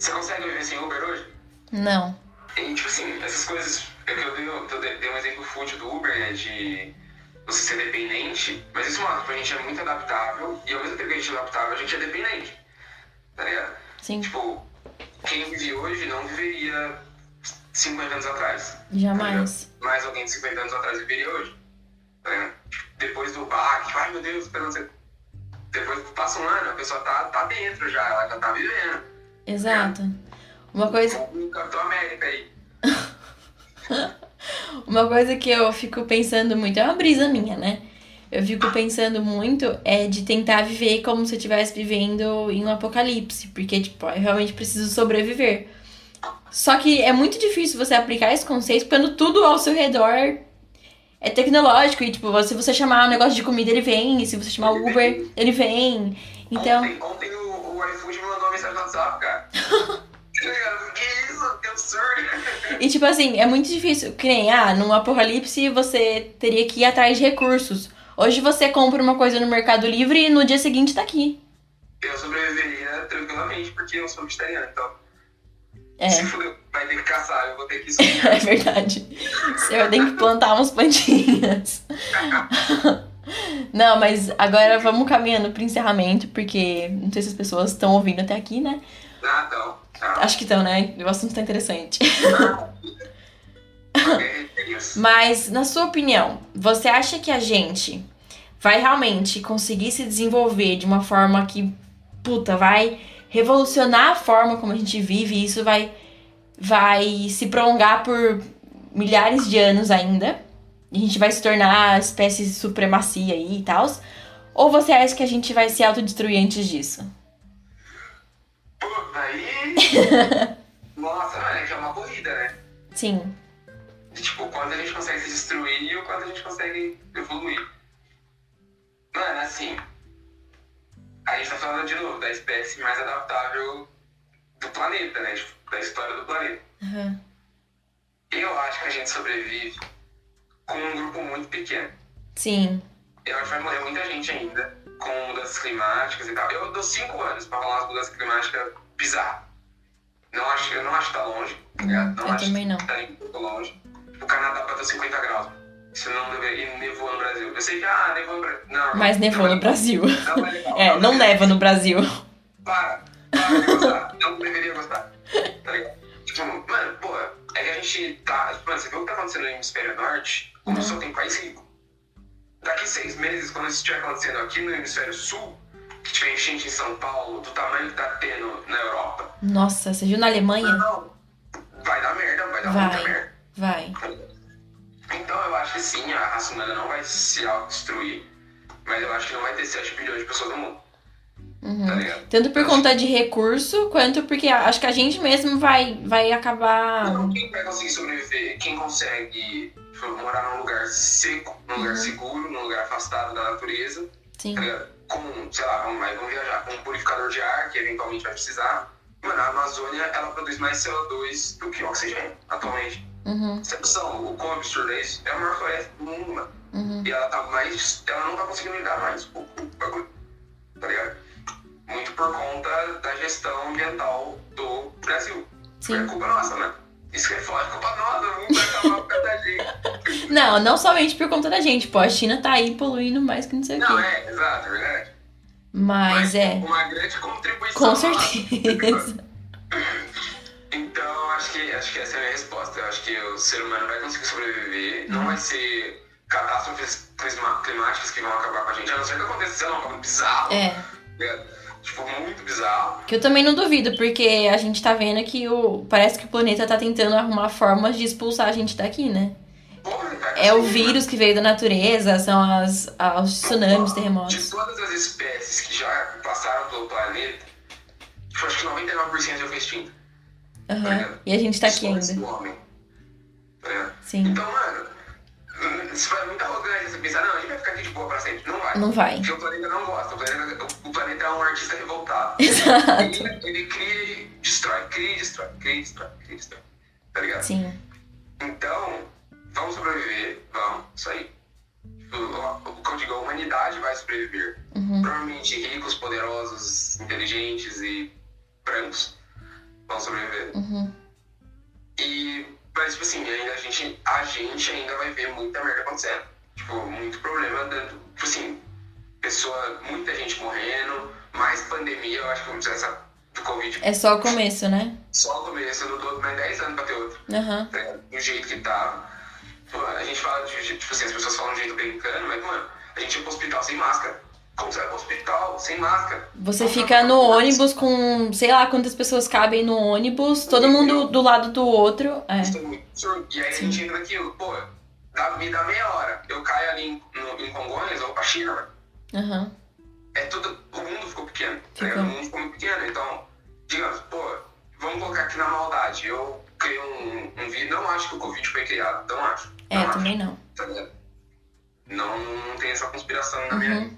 Você consegue viver sem Uber hoje? Não. E, tipo assim, essas coisas. é que Eu dei, eu dei- um exemplo fútil do Uber, né? De você ser dependente. Mas isso mostra que a gente é muito adaptável. E ao mesmo tempo que a gente é adaptável, a gente é dependente. Tá ligado? Sim. Tipo, quem vive hoje não viveria 50 anos atrás. Jamais. Mas alguém de 50 anos atrás viveria hoje. Tá ligado? Depois do baque, ai meu Deus, esperando você. Depois passa um ano, a pessoa tá, tá dentro já, ela já tá vivendo. Exato. Uma coisa, Capitão América aí. uma coisa que eu fico pensando muito, é uma brisa minha, né? eu fico pensando muito é de tentar viver como se eu estivesse vivendo em um apocalipse. Porque, tipo, eu realmente preciso sobreviver. Só que é muito difícil você aplicar esse conceito quando tudo ao seu redor é tecnológico. E, tipo, se você chamar um negócio de comida, ele vem. E se você chamar o Uber, ele vem. Então. Ontem, ontem WhatsApp, cara. que isso? Que absurdo. E, tipo assim, é muito difícil. Que nem, ah, num apocalipse você teria que ir atrás de recursos. Hoje você compra uma coisa no Mercado Livre e no dia seguinte tá aqui. Eu sobreviveria tranquilamente porque eu sou vegetariano, então. É. Se fuder, vai ter que caçar, eu vou ter que É verdade. Você vai ter que plantar umas plantinhas. Não, mas agora vamos caminhando pro encerramento, porque não sei se as pessoas estão ouvindo até aqui, né? Ah. Ah, Acho que estão, né? O assunto tá interessante. é isso. Mas, na sua opinião, você acha que a gente vai realmente conseguir se desenvolver de uma forma que, puta, vai revolucionar a forma como a gente vive e isso vai, vai se prolongar por milhares de anos ainda? E a gente vai se tornar a espécie de supremacia aí e tal? Ou você acha que a gente vai se autodestruir antes disso? Pô, aí. Nossa, é que é uma corrida, né? Sim. Tipo, quando a gente consegue se destruir e o quando a gente consegue evoluir. Mano, assim. A gente tá falando de novo da espécie mais adaptável do planeta, né? Tipo, da história do planeta. Aham. Eu acho que a gente sobrevive com um grupo muito pequeno. Sim. Eu acho que vai morrer muita gente ainda com mudanças climáticas e tal. Eu dou cinco anos pra rolar as mudanças climáticas bizarras. Não acho, eu não acho que tá longe, tá ligado? Não eu acho também não. que tá pouco longe. O Canadá bateu 50 graus. Isso não deveria. E nevou no Brasil. Eu sei que, ah, nevou no Brasil. Não, Mas nevou não, no Brasil. Não é legal. É, não neva no Brasil. Para, para de gostar. não deveria gostar. Tá ligado? Tipo, mano, porra, é que a gente tá. Mano, você viu o que tá acontecendo no hemisfério norte? Não. só tem país rico. Daqui seis meses, quando isso estiver acontecendo aqui no hemisfério sul, que tiver enchente em São Paulo, do tamanho que tá tendo na Europa, Nossa, você viu na Alemanha? não, vai dar merda, vai dar Vai. muita merda. Vai. Então eu acho que sim, a raça humana não vai se autodestruir, mas eu acho que não vai ter 7 bilhões de pessoas no mundo, Uhum. ligado? Tanto por conta de recurso, quanto porque acho que a gente mesmo vai, vai acabar. Não, quem vai conseguir sobreviver? Quem consegue tipo, morar num lugar seco, num lugar Uhum. seguro, num lugar afastado da natureza, Sim. tá? Com, sei lá, vamos, vamos viajar com um purificador de ar, que eventualmente vai precisar. Mano, a Amazônia, ela produz mais CO2 do que oxigênio, atualmente. Uhum, noção, o quão absurdo é isso? É a maior floresta do mundo, mano. uhum. E ela tá mais. Ela não tá conseguindo lidar mais com com o bagulho. Tá ligado? Por conta da gestão ambiental do Brasil. Sim. culpa nossa, né? Isso que é foda, é culpa nossa, não vai acabar por causa da gente. Não, não somente por conta da gente. Pô, a China tá aí poluindo mais que não sei o Não, quê. é, exato, é verdade. Mas é, Uma grande contribuição. com certeza. Então, acho que, acho que essa é a minha resposta. Eu acho que o ser humano vai conseguir sobreviver. Não vai ser catástrofes climáticas que vão acabar com a gente. A não ser que aconteça, sei lá, um bizarro. É. ligado? Tipo, muito bizarro. Que eu também não duvido, porque a gente tá vendo que o. Parece que o planeta tá tentando arrumar formas de expulsar a gente daqui, né? Porra, É o vírus que veio da natureza, são as, os tsunamis, De terremotos. todas as espécies que já passaram pelo planeta, tipo, acho que 99% já foi extinto. Aham. E a gente tá aqui ainda. homem. Tá? Sim. Então, mano, isso vai muito arrogante você pensar, não, a gente vai ficar aqui de boa pra sempre. Não vai. Não vai. Porque o planeta não gosta. O planeta, o planeta é um artista revoltado. Exato. Ele, ele cria e destrói, cria e destrói, cria e destrói, cria e destrói. Tá ligado? Sim. Então, vamos sobreviver, vamos, isso aí. O, o, o que eu digo, a humanidade vai sobreviver. Uhum. Provavelmente ricos, poderosos, inteligentes e brancos vão sobreviver. Uhum. E, mas, tipo assim, ainda a gente, a gente ainda vai ver muita merda acontecendo. Tipo, muito problema dando. Tipo assim, pessoa, muita gente morrendo, mais pandemia, eu acho que essa do Covid É só o começo, né? só o começo, não dou mais 10 anos pra ter outro. Ligado? Do jeito que tá. A gente fala de jeito, tipo assim, as pessoas falam de jeito brincando, mas, mano, a gente ia pro hospital sem máscara. Você vai pro hospital sem máscara? Você fica no ônibus com, sei lá quantas pessoas cabem no ônibus, todo mundo do lado do outro. É. É. E aí a gente entra naquilo, pô, dá, me dá meia hora. Eu caio ali em, no, em Congonhas ou pra China. Aham. É tudo. O mundo ficou pequeno. tá Ficou. ligado? O mundo ficou muito pequeno. Então, digamos, pô, vamos colocar aqui na maldade. Eu criei um, um vídeo. Não acho que o Covid foi criado. Não acho. É, não acho, também não. tá? Não, não tem essa conspiração na minha Uhum.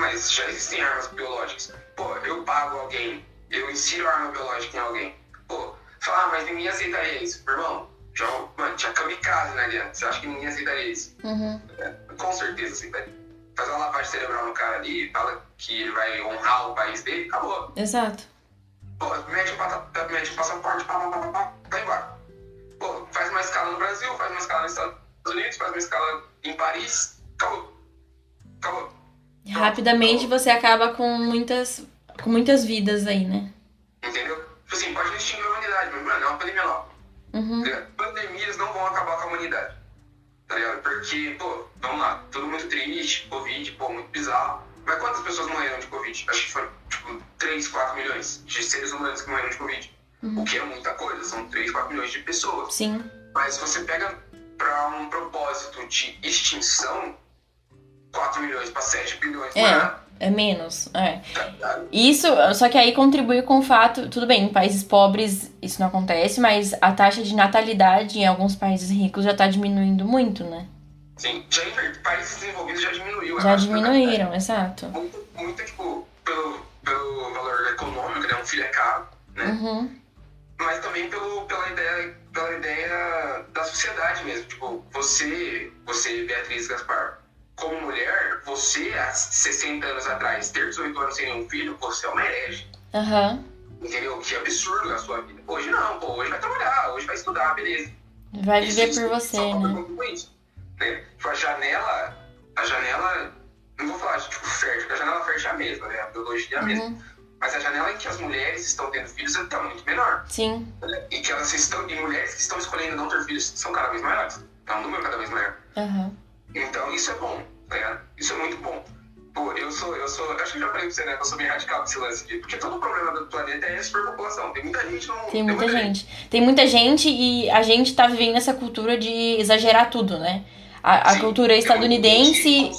Mas já existem armas biológicas. Pô, eu pago alguém, eu insiro arma biológica em alguém. Pô, fala, ah, mas ninguém aceitaria isso. Irmão, já, mano, tinha kamikaze na aliança. Você acha que ninguém aceitaria isso? Uhum. É, com certeza aceitaria. Faz uma lavagem cerebral no cara ali, fala que ele vai honrar o país dele, acabou. Exato. Pô, mete o, pata- mete o passaporte, pá, pá, pá, pá, pá, vai embora. Pô, faz uma escala no Brasil, faz uma escala nos Estados Unidos, faz uma escala em Paris, acabou. Acabou. Rapidamente você acaba com muitas, com muitas vidas aí, né? Entendeu? Tipo assim, pode não extinguir a humanidade, mas, mano, é uma pandemia nova. Uhum. Pandemias não vão acabar com a humanidade. Tá ligado? Porque, pô, vamos lá, tudo muito triste, Covid, pô, muito bizarro. Mas quantas pessoas morreram de Covid? Acho que foram, tipo, 3, 4 milhões de seres humanos que morreram de Covid. Uhum. O que é muita coisa, são 3, 4 milhões de pessoas. Sim. Mas se você pega pra um propósito de extinção, 4 milhões pra 7 bilhões, É. mano, É menos. É. tá ligado? Isso, só que aí contribui com o fato, tudo bem, em países pobres isso não acontece, mas a taxa de natalidade em alguns países ricos já tá diminuindo muito, né? Sim, já em países desenvolvidos já diminuiu. Já natalidade. diminuíram, exato. muito, muito tipo, pelo, pelo valor econômico, né? Um filho é caro, né? Uhum. Mas também pelo, pela, ideia, pela ideia da sociedade mesmo. Tipo, você, você, Beatriz Gaspar, como mulher, você, há 60 anos atrás, ter 18 anos sem nenhum filho, você é uma herege. Aham. Entendeu? Que absurdo a sua vida. Hoje não, pô. Hoje vai trabalhar, hoje vai estudar, beleza. Vai Isso, viver isso, por você, né? consequência, né? Tipo, a janela, a janela, não vou falar tipo fértil, porque a janela fértil é a mesma, né? A biologia é a mesma. Uhum. Mas a janela em que as mulheres estão tendo filhos está muito menor. Sim. E que elas estão, e mulheres que estão escolhendo não ter filhos são cada vez maiores. É um número cada vez maior. Aham. Então isso é bom, tá ligado? Isso é muito bom. Pô, eu sou, eu sou, acho que eu já falei pra você, né? que Eu sou bem radical com esse lance de. Porque todo o problema do planeta é a superpopulação. Tem muita gente não. Tem muita gente. Tem muita gente e a gente tá vivendo essa cultura de exagerar tudo, né? A, a Sim, cultura gente estadunidense.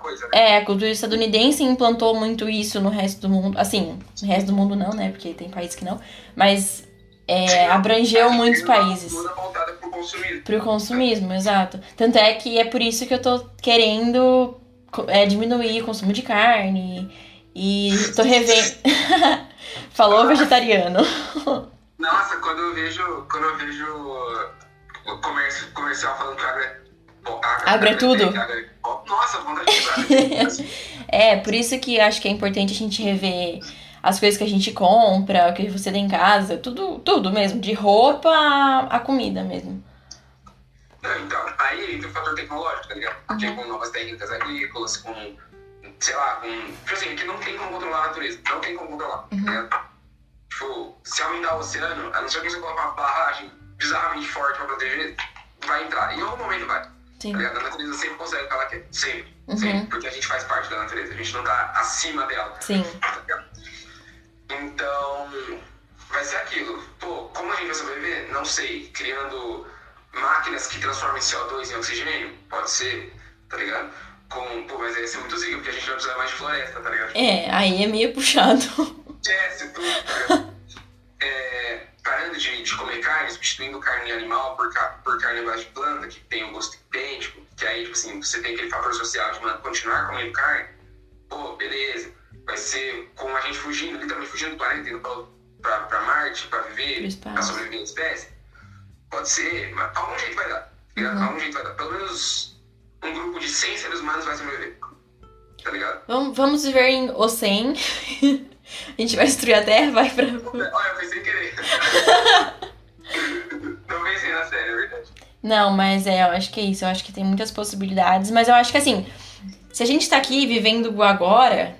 coisa, né? É, a cultura estadunidense implantou muito isso no resto do mundo. Assim, no resto do mundo não, né? Porque tem países que não. Mas é, abrangeu muitos países. voltada pro consumismo. Pro consumismo, exato. Tanto é que é por isso que eu tô querendo é, diminuir o consumo de carne. E tô revendo. Falou vegetariano. Nossa, quando eu vejo. Quando eu vejo o comércio comercial falando que agro é. pô, agro, Agro é tudo. é- pô, Nossa, vontade de. É, por isso que acho que é importante a gente rever as coisas que a gente compra, o que você tem em casa, tudo, tudo mesmo, de roupa a, comida mesmo. Então, aí entra o fator tecnológico, tá ligado? Porque Uhum. com novas técnicas agrícolas, com, sei lá, com. Tipo assim, que não tem como controlar a natureza. Não tem como controlar. Uhum. Tá ligado? Tipo, se aumentar o oceano, a não ser que você coloque uma barragem bizarramente forte pra proteger, vai entrar. Em algum momento vai. Sim. Tá ligado? A natureza sempre consegue o que ela quer. Sempre. Uhum. Sempre. Porque a gente faz parte da natureza. A gente não tá acima dela. Sim. tá ligado? Então, vai ser aquilo. Pô, como a gente vai sobreviver? Não sei. Criando máquinas que transformam esse CO2 em oxigênio? Pode ser, tá ligado? Com, pô, mas aí ia ser muito zica, porque a gente vai precisar mais de floresta, tá ligado? É, aí é meio puxado. Esquece tudo, tá ligado? É, parando de, de comer carne, substituindo carne animal por, por carne base de planta, que tem um gosto idêntico, que aí, tipo assim, você tem aquele fator social de mano, continuar comendo carne, pô, beleza. Vai ser com a gente fugindo, literalmente fugindo do planeta, indo pra Marte, pra viver, pra sobreviver a espécie. Pode ser, mas algum jeito vai dar. tá? Uhum. Algum jeito vai dar. Pelo menos um grupo de 100 seres humanos vai sobreviver. Tá ligado? Vamos, vamos viver em Ocem. a gente vai destruir a Terra, vai pra. Olha, eu pensei sem querer. Não pensei na série, é verdade. Não, mas é, eu acho que é isso. Eu acho que tem muitas possibilidades. Mas eu acho que assim, se a gente tá aqui vivendo agora,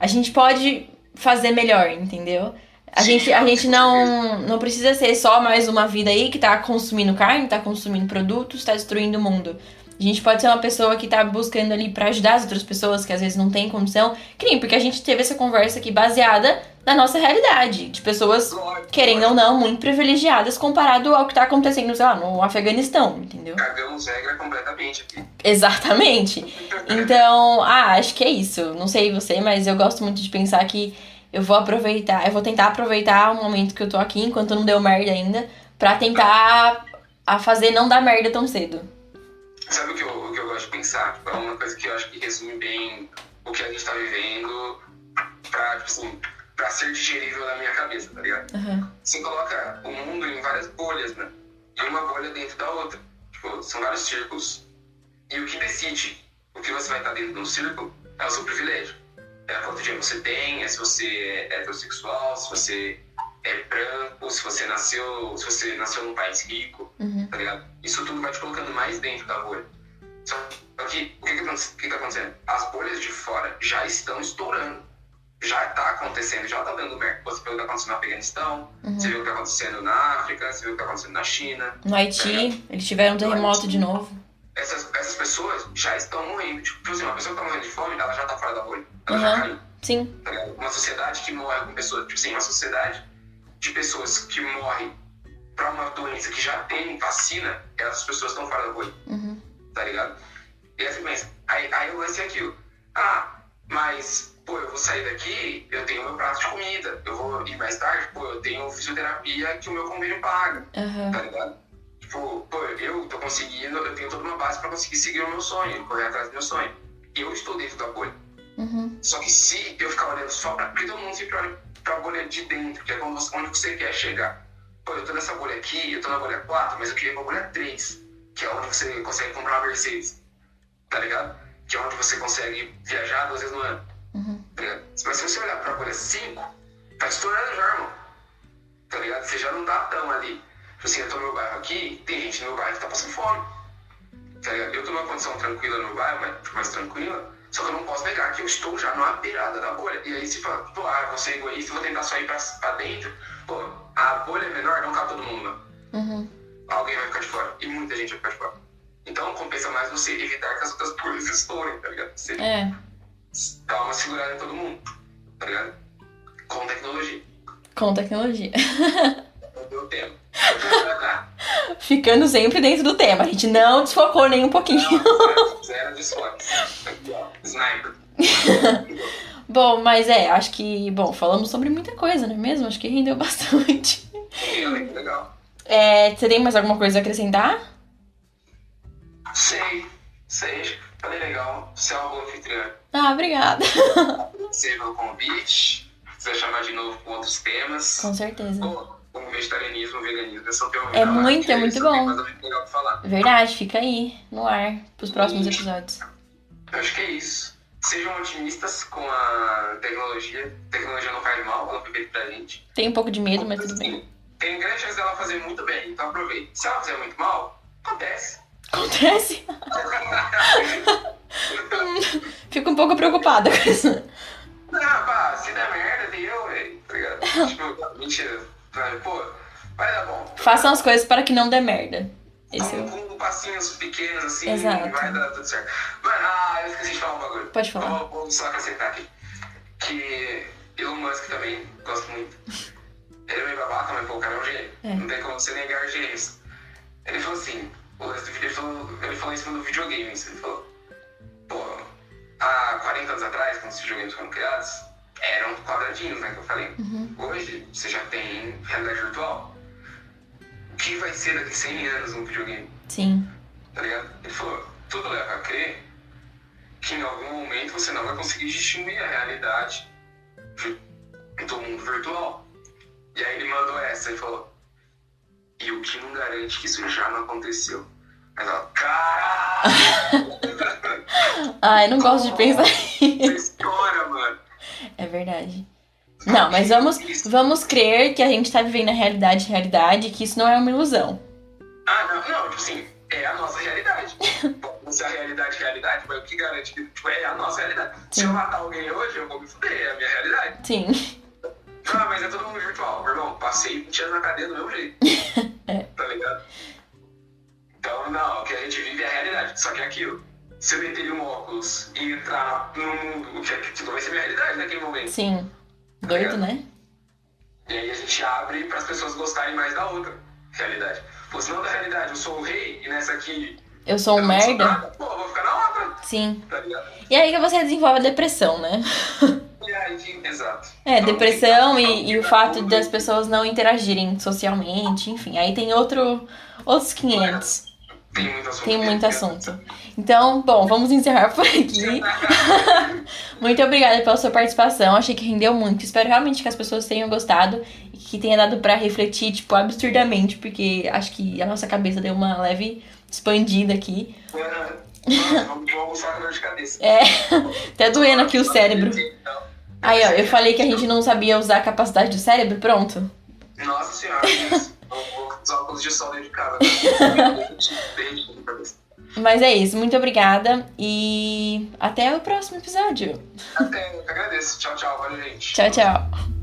a gente pode fazer melhor, entendeu? A gente, a gente não, não precisa ser só mais uma vida aí que tá consumindo carne, tá consumindo produtos, tá destruindo o mundo. A gente pode ser uma pessoa que tá buscando ali pra ajudar as outras pessoas que às vezes não tem condição. Que nem porque a gente teve essa conversa aqui baseada na nossa realidade. De pessoas, querendo ou não, muito privilegiadas comparado ao que tá acontecendo, sei lá, no Afeganistão, entendeu? Cagamos regra completamente aqui. Exatamente. Então, ah, acho que é isso. Não sei você, mas eu gosto muito de pensar que eu vou aproveitar, eu vou tentar aproveitar o momento que eu tô aqui, enquanto não deu merda ainda, pra tentar a fazer não dar merda tão cedo. Sabe o que, eu, o que eu gosto de pensar? Tipo, é uma coisa que eu acho que resume bem o que a gente tá vivendo pra, tipo assim, pra ser digerível na minha cabeça, tá ligado? Aham. Você coloca o mundo em várias bolhas, né? E uma bolha dentro da outra. Tipo, são vários círculos. E o que decide o que você vai estar dentro de um círculo é o seu privilégio. É quanto dinheiro você tem, é se você é heterossexual, se você é branco, se você nasceu, se você nasceu num país rico, Uhum. tá ligado? Isso tudo vai te colocando mais dentro da bolha. Só que o que, que, tá acontecendo? As bolhas de fora já estão estourando. Já tá acontecendo, já tá dando merda. Você viu o que tá acontecendo no Afeganistão, Uhum. você viu o que tá acontecendo na África, você viu o que tá acontecendo na China. No Haiti, eles tiveram um terremoto de novo. Essas, essas pessoas já estão morrendo. Tipo assim, uma pessoa que tá morrendo de fome, ela já tá fora da bolha. Ela já Uhum. caiu. Sim. tá? Uma sociedade que morre com pessoas, tipo assim, uma sociedade de pessoas que morrem pra uma doença que já tem vacina, essas pessoas estão fora da bolha, Uhum. tá ligado? E aí você pensa, aí, aí o lance é aquilo. Ah, mas, pô, eu vou sair daqui, eu tenho meu prato de comida, eu vou ir mais tarde, pô, eu tenho fisioterapia que o meu convênio paga, Aham. tá ligado? Tipo, pô, eu tô conseguindo, eu tenho toda uma base pra conseguir seguir o meu sonho, correr atrás do meu sonho. Eu estou dentro da bolha. Uhum. Só que se eu ficar olhando só pra. Porque todo mundo sempre olha pra bolha de dentro, que é você, onde você quer chegar. Pô, eu tô nessa bolha aqui, eu tô na bolha 4, mas eu queria ir pra bolha 3, que é onde você consegue comprar uma Mercedes. Tá ligado? Que é onde você consegue viajar duas vezes no ano. Uhum. Tá? Mas se você olhar pra bolha 5, tá estourando já, irmão. Tá ligado? Você já não tá tão ali. Tipo assim, eu tô no meu bairro aqui, tem gente no meu bairro que tá passando fome. Tá ligado? Eu tô numa condição tranquila no meu bairro, mais, mais tranquila, só que eu não posso negar que eu estou já numa beirada da bolha. E aí se fala, pô, ah, vou ser egoísta, vou tentar só ir pra, pra dentro. Pô, a bolha é menor, não cabe todo mundo. Uhum. Alguém vai ficar de fora. E muita gente vai ficar de fora. Então compensa mais você evitar que as outras bolhas estourem, tá ligado? Você É. dá uma segurada em todo mundo, tá ligado? Com tecnologia. Com tecnologia. Não deu tempo. Ficando sempre dentro do tema. A gente não desfocou nem um pouquinho. Não, zero ó. Sniper. Bom, mas é, acho que, bom, falamos sobre muita coisa, não é mesmo? Acho que rendeu bastante. Legal, legal. É, você tem mais alguma coisa a acrescentar? Sei, sei. Falei legal. Você é uma boa anfitriã. Ah, obrigada. Você pelo convite. Se quiser chamar de novo com outros temas. Com certeza. Como vegetarianismo, veganismo, é só ter um É muito, é muito bom. Verdade, fica aí, no ar, pros próximos episódios. Eu acho que é isso. Sejam otimistas com a tecnologia. Tecnologia não faz mal, ela foi feita pra gente. Tem um pouco de medo, mas tudo bem. Tem grande chance dela fazer muito bem, então aproveite. Se ela fizer muito mal, acontece. Acontece. Fico um pouco preocupada com isso. Não, pá, se der merda, deu, velho. Tá ligado? tipo, mentira. Pô, vai dar bom. Façam as coisas para que não dê merda. Esse é o... Com, com passinhos pequenos assim, Exato. vai dar tudo certo. Mano, ah, eu esqueci de falar um bagulho. Pode falar. Vou, vou só acrescentar aqui. Que Elon Musk também, gosto muito. Ele é meio babaca, mas pô, o cara é um gênio. É. Não tem como você negar gênios. Ele falou assim, o lance do vídeo, ele falou, ele falou em cima do videogame. Ele falou, pô, há 40 anos atrás, quando os videogames foram criados, eram quadradinhos, né, que eu falei. Uhum. Hoje, você já tem realidade virtual. O que vai ser daqui 100 anos um videogame? Sim. tá ligado? Ele falou, tudo leva a crer que em algum momento você não vai conseguir distinguir a realidade do mundo virtual. E aí ele mandou essa, ele falou, e o que não garante que isso já não aconteceu? Mas ela, caralho! Ai, não gosto de pensar Você nisso. estoura, mano. É verdade. Não, mas vamos, vamos crer que a gente tá vivendo a realidade, realidade, que isso não é uma ilusão. Ah, não, não, tipo assim, é a nossa realidade. Pô, Se a realidade é realidade, mas o que garante que tipo, é a nossa realidade? Se eu Sim. matar alguém hoje, eu vou me fuder, é a minha realidade. Sim. Ah, mas é todo mundo virtual, meu irmão. Passei 20 anos na cadeia do mesmo jeito. É. Tá ligado? Então, não, o que a gente vive é a realidade. Só que é aquilo. Se eu meter um óculos e entrar no mundo, o que é que tipo, vai ser minha realidade naquele momento. Sim. Doido, né? E aí a gente abre para as pessoas gostarem mais da outra realidade. Pô, se não da realidade, eu sou o rei e nessa aqui. Eu sou um merda. nada, pô, vou ficar na outra, Sim. tá ligado? E aí que você desenvolve a depressão, né? E aí, exato. É, Então, depressão tem e, e o fato das pessoas não interagirem socialmente, enfim. Aí tem outro, outros 500. Tem muito assunto. Tem muito assunto. Então, bom, vamos encerrar por aqui. Muito obrigada pela sua participação. Achei que rendeu muito. Espero realmente que as pessoas tenham gostado e que tenha dado pra refletir, tipo, absurdamente, porque acho que a nossa cabeça deu uma leve expandida aqui. É, Vamos usar com dor de cabeça. É, até doendo aqui o cérebro. Então, Aí, ó, eu falei que a gente não sabia usar a capacidade do cérebro, pronto. Nossa senhora, usar óculos de sol dentro de casa. Mas é isso, muito obrigada e até o próximo episódio. Até, eu que agradeço. Tchau, tchau. Valeu, gente. Tchau, tchau.